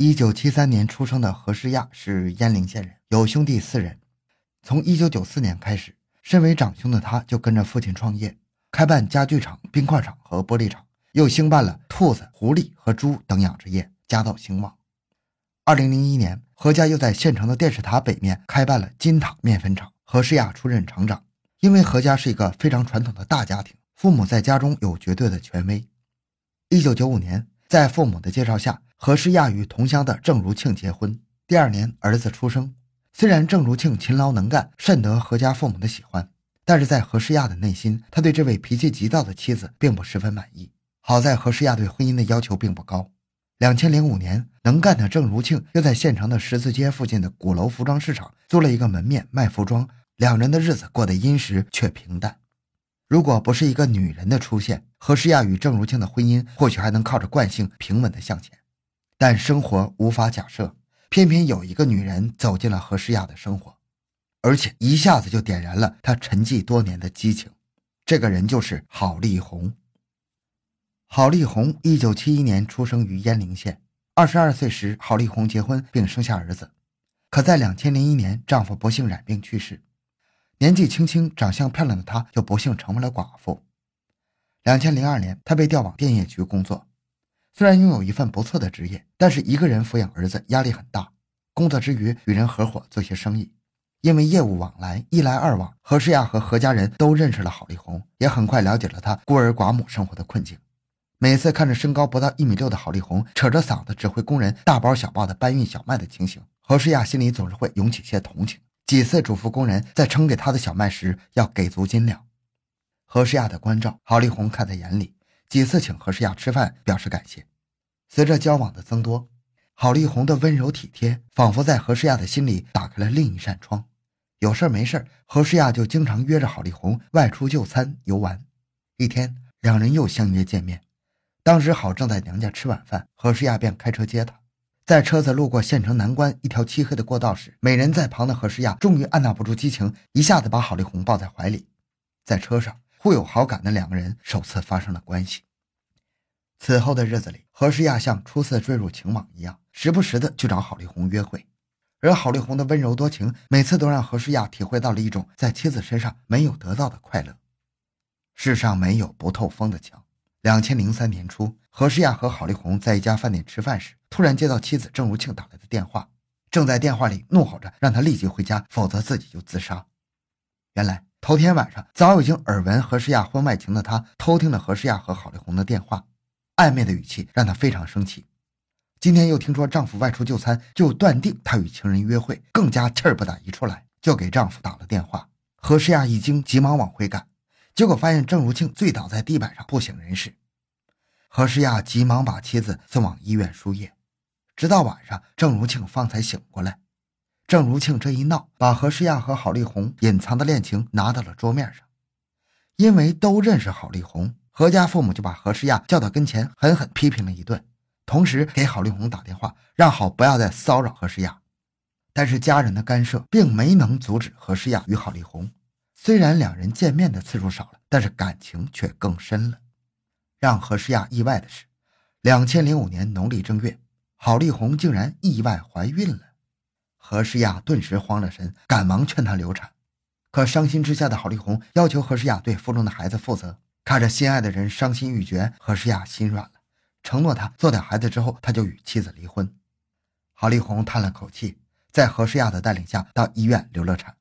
一九七三年出生的何世亚是鄢陵县人，有兄弟四人。从一九九四年开始，身为长兄的他就跟着父亲创业，开办家具厂、冰块厂和玻璃厂，又兴办了兔子、狐狸和猪等养殖业，家道兴旺。二零零一年，何家又在县城的电视塔北面开办了金塔面粉厂，何世亚出任厂长。因为何家是一个非常传统的大家庭，父母在家中有绝对的权威。一九九五年，在父母的介绍下。何诗亚与同乡的郑如庆结婚，第二年儿子出生。虽然郑如庆勤劳能干，甚得何家父母的喜欢，但是在何诗亚的内心，他对这位脾气急躁的妻子并不十分满意。好在何诗亚对婚姻的要求并不高。两千零五年，能干的郑如庆又在县城的十字街附近的鼓楼服装市场租了一个门面卖服装，两人的日子过得殷实却平淡。如果不是一个女人的出现，何诗亚与郑如庆的婚姻或许还能靠着惯性平稳地向前。但生活无法假设，偏偏有一个女人走进了何诗雅的生活，而且一下子就点燃了她沉寂多年的激情。这个人就是郝丽红。郝丽红一九七一年出生于鄢陵县，二十二岁时，郝丽红结婚并生下儿子。可在两千零一年，丈夫不幸染病去世，年纪轻轻、长相漂亮的她就不幸成为了寡妇。两千零二年，她被调往电业局工作。虽然拥有一份不错的职业，但是一个人抚养儿子压力很大。工作之余，与人合伙做些生意，因为业务往来，一来二往，何诗亚和何家人都认识了郝丽红，也很快了解了她孤儿寡母生活的困境。每次看着身高不到一米六的郝丽红扯着嗓子指挥工人大包小包的搬运小麦的情形，何诗亚心里总是会涌起些同情。几次嘱咐工人在称给他的小麦时要给足斤两。何诗亚的关照，郝丽红看在眼里。几次请何诗雅吃饭，表示感谢。随着交往的增多，郝丽红的温柔体贴仿佛在何诗雅的心里打开了另一扇窗。有事没事何诗雅就经常约着郝丽红外出就餐游玩。一天，两人又相约见面。当时郝正在娘家吃晚饭，何诗雅便开车接他。在车子路过县城南关一条漆黑的过道时，美人在旁的何诗雅终于按捺不住激情，一下子把郝丽红抱在怀里。在车上。互有好感的两个人首次发生了关系。此后的日子里，何诗亚像初次坠入情网一样，时不时的去找郝丽红约会。而郝丽红的温柔多情，每次都让何诗亚体会到了一种在妻子身上没有得到的快乐。世上没有不透风的墙。两千零三年初，何诗亚和郝丽红在一家饭店吃饭时，突然接到妻子郑如庆打来的电话，正在电话里怒吼着让他立即回家，否则自己就自杀。原来。头天晚上，早已经耳闻何诗亚婚外情的他，偷听了何诗亚和郝丽红的电话，暧昧的语气让他非常生气。今天又听说丈夫外出就餐，就断定他与情人约会，更加气儿不打一处来，就给丈夫打了电话。何诗亚一惊，急忙往回赶，结果发现郑如庆醉倒在地板上，不省人事。何诗亚急忙把妻子送往医院输液，直到晚上，郑如庆方才醒过来。郑如庆这一闹，把何诗亚和郝丽红隐藏的恋情拿到了桌面上。因为都认识郝丽红，何家父母就把何诗亚叫到跟前，狠狠批评了一顿，同时给郝丽红打电话，让好不要再骚扰何诗亚。但是家人的干涉并没能阻止何诗亚与郝丽红。虽然两人见面的次数少了，但是感情却更深了。让何诗亚意外的是，两千零五年农历正月，郝丽红竟然意外怀孕了。何诗雅顿时慌了神，赶忙劝她流产。可伤心之下的郝丽红要求何诗雅对腹中的孩子负责。看着心爱的人伤心欲绝，何诗雅心软了，承诺他做掉孩子之后，他就与妻子离婚。郝丽红叹了口气，在何诗雅的带领下到医院流了产。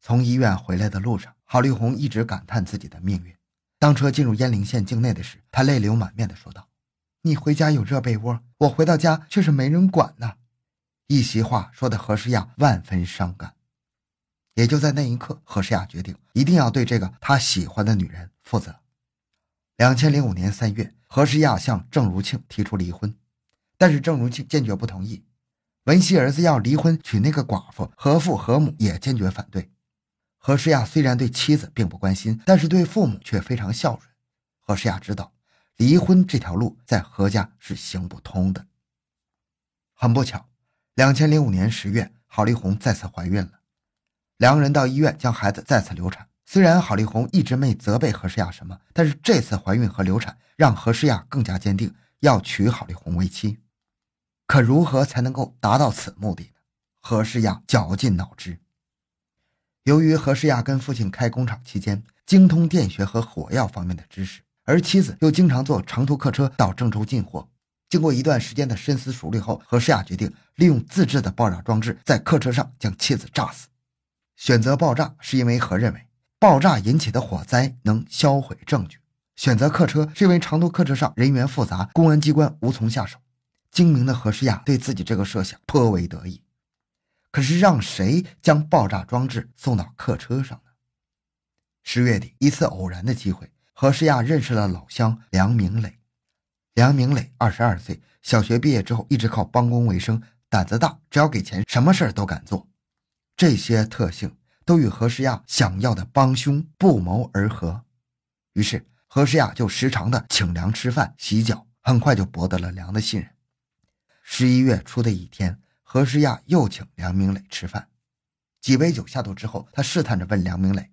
从医院回来的路上，郝丽红一直感叹自己的命运。当车进入鄢陵县境内的时，她泪流满面地说道：“你回家有热被窝，我回到家却是没人管呢。”一席话说的何诗雅万分伤感，也就在那一刻，何诗雅决定一定要对这个他喜欢的女人负责。两千零五年三月，何诗雅向郑如庆提出离婚，但是郑如庆坚决不同意。文熙儿子要离婚娶那个寡妇，何父何母也坚决反对。何诗雅虽然对妻子并不关心，但是对父母却非常孝顺。何诗雅知道，离婚这条路在何家是行不通的。很不巧。两千零五年十月，郝丽红再次怀孕了，两个人到医院将孩子再次流产。虽然郝丽红一直没责备何诗雅什么，但是这次怀孕和流产让何诗雅更加坚定要娶郝丽红为妻。可如何才能够达到此目的呢？何诗亚绞尽脑汁。由于何诗亚跟父亲开工厂期间精通电学和火药方面的知识，而妻子又经常坐长途客车到郑州进货，经过一段时间的深思熟虑后，何诗亚决定利用自制的爆炸装置在客车上将妻子炸死。选择爆炸是因为何认为爆炸引起的火灾能销毁证据。选择客车是因为长途客车上人员复杂，公安机关无从下手。精明的何诗亚对自己这个设想颇为得意。可是让谁将爆炸装置送到客车上呢？十月底，一次偶然的机会，何诗亚认识了老乡梁明磊。梁明磊二十二岁，小学毕业之后一直靠帮工为生，胆子大，只要给钱，什么事儿都敢做。这些特性都与何诗亚想要的帮凶不谋而合。于是。何诗亚就时常的请梁吃饭、洗脚，很快就博得了梁的信任。十一月初的一天，何诗亚又请梁明磊吃饭。几杯酒下肚之后，他试探着问梁明磊：“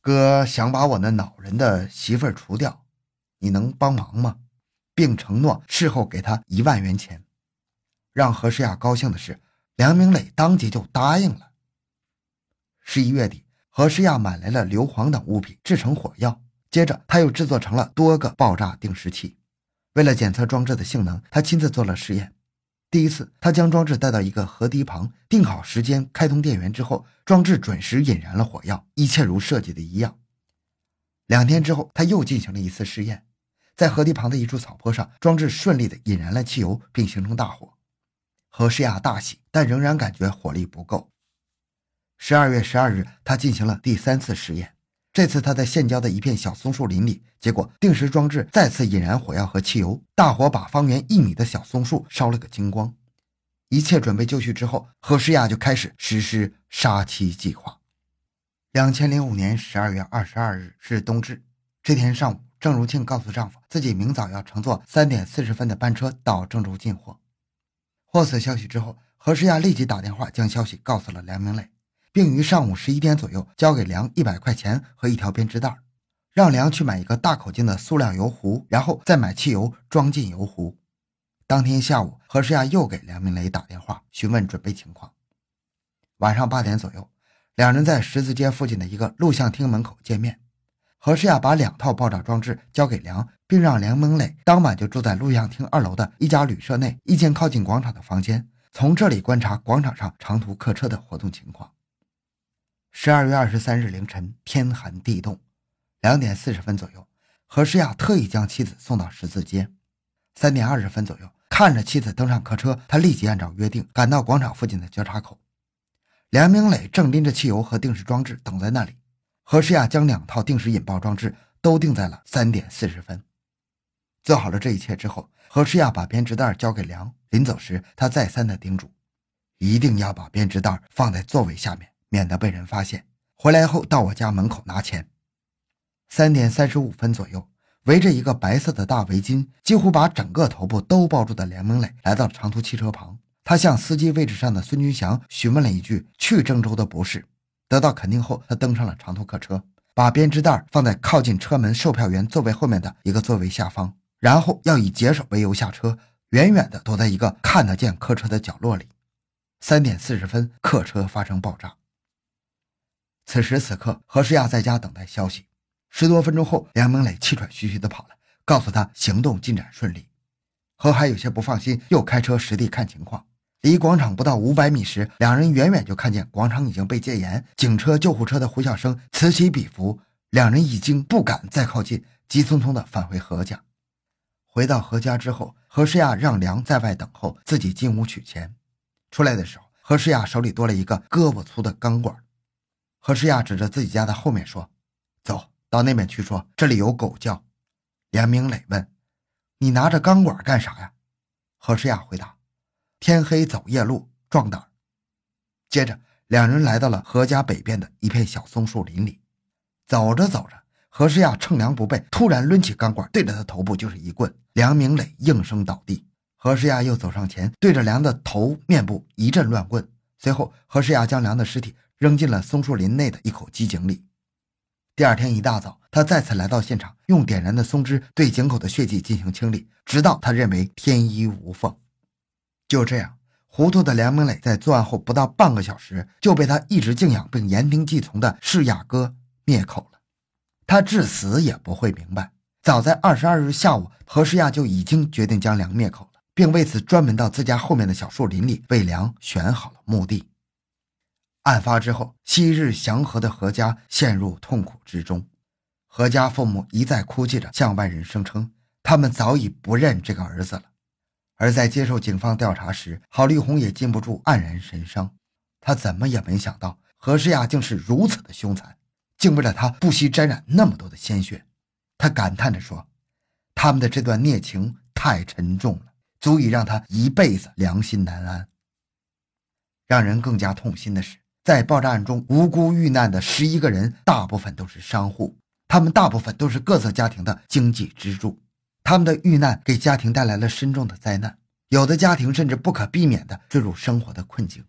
哥想把我那恼人的媳妇儿除掉，你能帮忙吗？”并承诺事后给他一万元钱。让何诗亚高兴的是，梁明磊当即就答应了。十一月底，何诗亚买来了硫磺等物品，制成火药。接着，他又制作成了多个爆炸定时器。为了检测装置的性能，他亲自做了实验。第一次，他将装置带到一个河堤旁，定好时间，开通电源之后，装置准时引燃了火药，一切如设计的一样。两天之后，他又进行了一次试验，在河堤旁的一处草坡上，装置顺利的引燃了汽油，并形成大火。何诗雅大喜，但仍然感觉火力不够。十二月十二日，他进行了第三次实验。这次他在县郊的一片小松树林里，结果定时装置再次引燃火药和汽油，大火把方圆一米的小松树烧了个精光。一切准备就绪之后，何诗雅就开始实施杀妻计划。两千零五年十二月二十二日是冬至，这天上午，郑如庆告诉丈夫，自己明早要乘坐三点四十分的班车到郑州进货。获此消息之后，何诗雅立即打电话将消息告诉了梁明磊。并于上午十一点左右交给梁一百块钱和一条编织袋，让梁去买一个大口径的塑料油壶，然后再买汽油装进油壶。当天下午，何诗亚又给梁明磊打电话询问准备情况。晚上八点左右，两人在十字街附近的一个录像厅门口见面。何诗亚把两套爆炸装置交给梁，并让梁明磊当晚就住在录像厅二楼的一家旅社内一间靠近广场的房间，从这里观察广场上长途客车的活动情况。十二月二十三日凌晨，天寒地冻，两点四十分左右，何诗雅特意将妻子送到十字街。三点二十分左右，看着妻子登上客车，他立即按照约定赶到广场附近的交叉口。梁明磊正拎着汽油和定时装置等在那里。何诗雅将两套定时引爆装置都定在了三点四十分。做好了这一切之后，何诗雅把编织袋交给梁。临走时，他再三的叮嘱，一定要把编织袋放在座位下面。免得被人发现。回来后到我家门口拿钱。三点三十五分左右，围着一个白色的大围巾，几乎把整个头部都包住的梁明磊来到长途汽车旁。他向司机位置上的孙军祥询问了一句去郑州的不是，得到肯定后，他登上了长途客车，把编织袋放在靠近车门售票员座位后面的一个座位下方，然后要以解手为由下车，远远地躲在一个看得见客车的角落里。三点四十分，客车发生爆炸。此时此刻，何诗亚在家等待消息。十多分钟后，梁明磊气喘吁吁地跑来，告诉他行动进展顺利。何海有些不放心，又开车实地看情况。离广场不到五百米时，两人远远就看见广场已经被戒严，警车、救护车的呼啸声此起彼伏。两人已经不敢再靠近，急匆匆地返回何家。回到何家之后，何诗亚让梁在外等候，自己进屋取钱。出来的时候，何诗亚手里多了一个胳膊粗的钢管。何诗亚指着自己家的后面说：“走到那边去，说这里有狗叫。”梁明磊问：“你拿着钢管干啥呀？”何诗亚回答：“天黑走夜路，壮胆。”接着，两人来到了何家北边的一片小松树林里。走着走着，何诗亚乘凉不备，突然抡起钢管，对着他头部就是一棍。梁明磊应声倒地。何诗亚又走上前，对着梁的头面部一阵乱棍。随后，何诗亚将梁的尸体。扔进了松树林内的一口机井里。第二天一大早，他再次来到现场，用点燃的松枝对井口的血迹进行清理，直到他认为天衣无缝。就这样，糊涂的梁明磊在作案后不到半个小时，就被他一直敬仰并言听计从的世亚哥灭口了。他至死也不会明白，早在二十二日下午，何世亚就已经决定将梁灭口了，并为此专门到自家后面的小树林里为梁选好了墓地。案发之后，昔日祥和的何家陷入痛苦之中。何家父母一再哭泣着向外人声称，他们早已不认这个儿子了。而在接受警方调查时，郝丽红也禁不住黯然神伤。他怎么也没想到，何世亚竟是如此的凶残。竟为了他不惜沾染那么多的鲜血，他感叹着说：“他们的这段孽情太沉重了，足以让他一辈子良心难安。”让人更加痛心的是，在爆炸案中无辜遇难的十一个人，大部分都是商户，他们大部分都是各色家庭的经济支柱，他们的遇难给家庭带来了深重的灾难，有的家庭甚至不可避免地坠入生活的困境。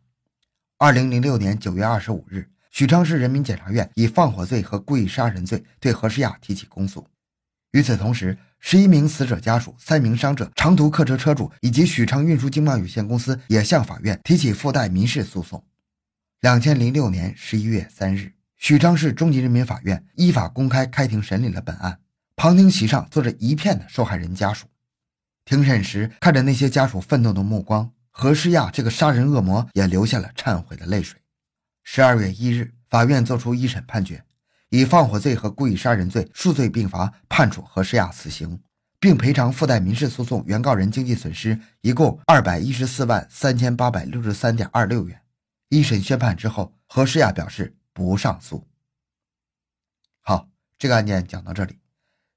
二零零六年九月二十五日。许昌市人民检察院以放火罪和故意杀人罪对何诗雅提起公诉。与此同时，十一名死者家属、三名伤者、长途客车车主以及许昌运输经贸有限公司也向法院提起附带民事诉讼。两千零六年十一月三日，许昌市中级人民法院依法公开开庭审理了本案。旁听席上坐着一片的受害人家属。庭审时，看着那些家属愤怒的目光，何诗亚这个杀人恶魔也流下了忏悔的泪水。十二月一日，法院作出一审判决，以放火罪和故意杀人罪数罪并罚，判处何诗亚死刑，并赔偿附带民事诉讼原告人经济损失一共二百一十四万三千八百六十三点二六元。一审宣判之后，何诗亚表示不上诉。好，这个案件讲到这里。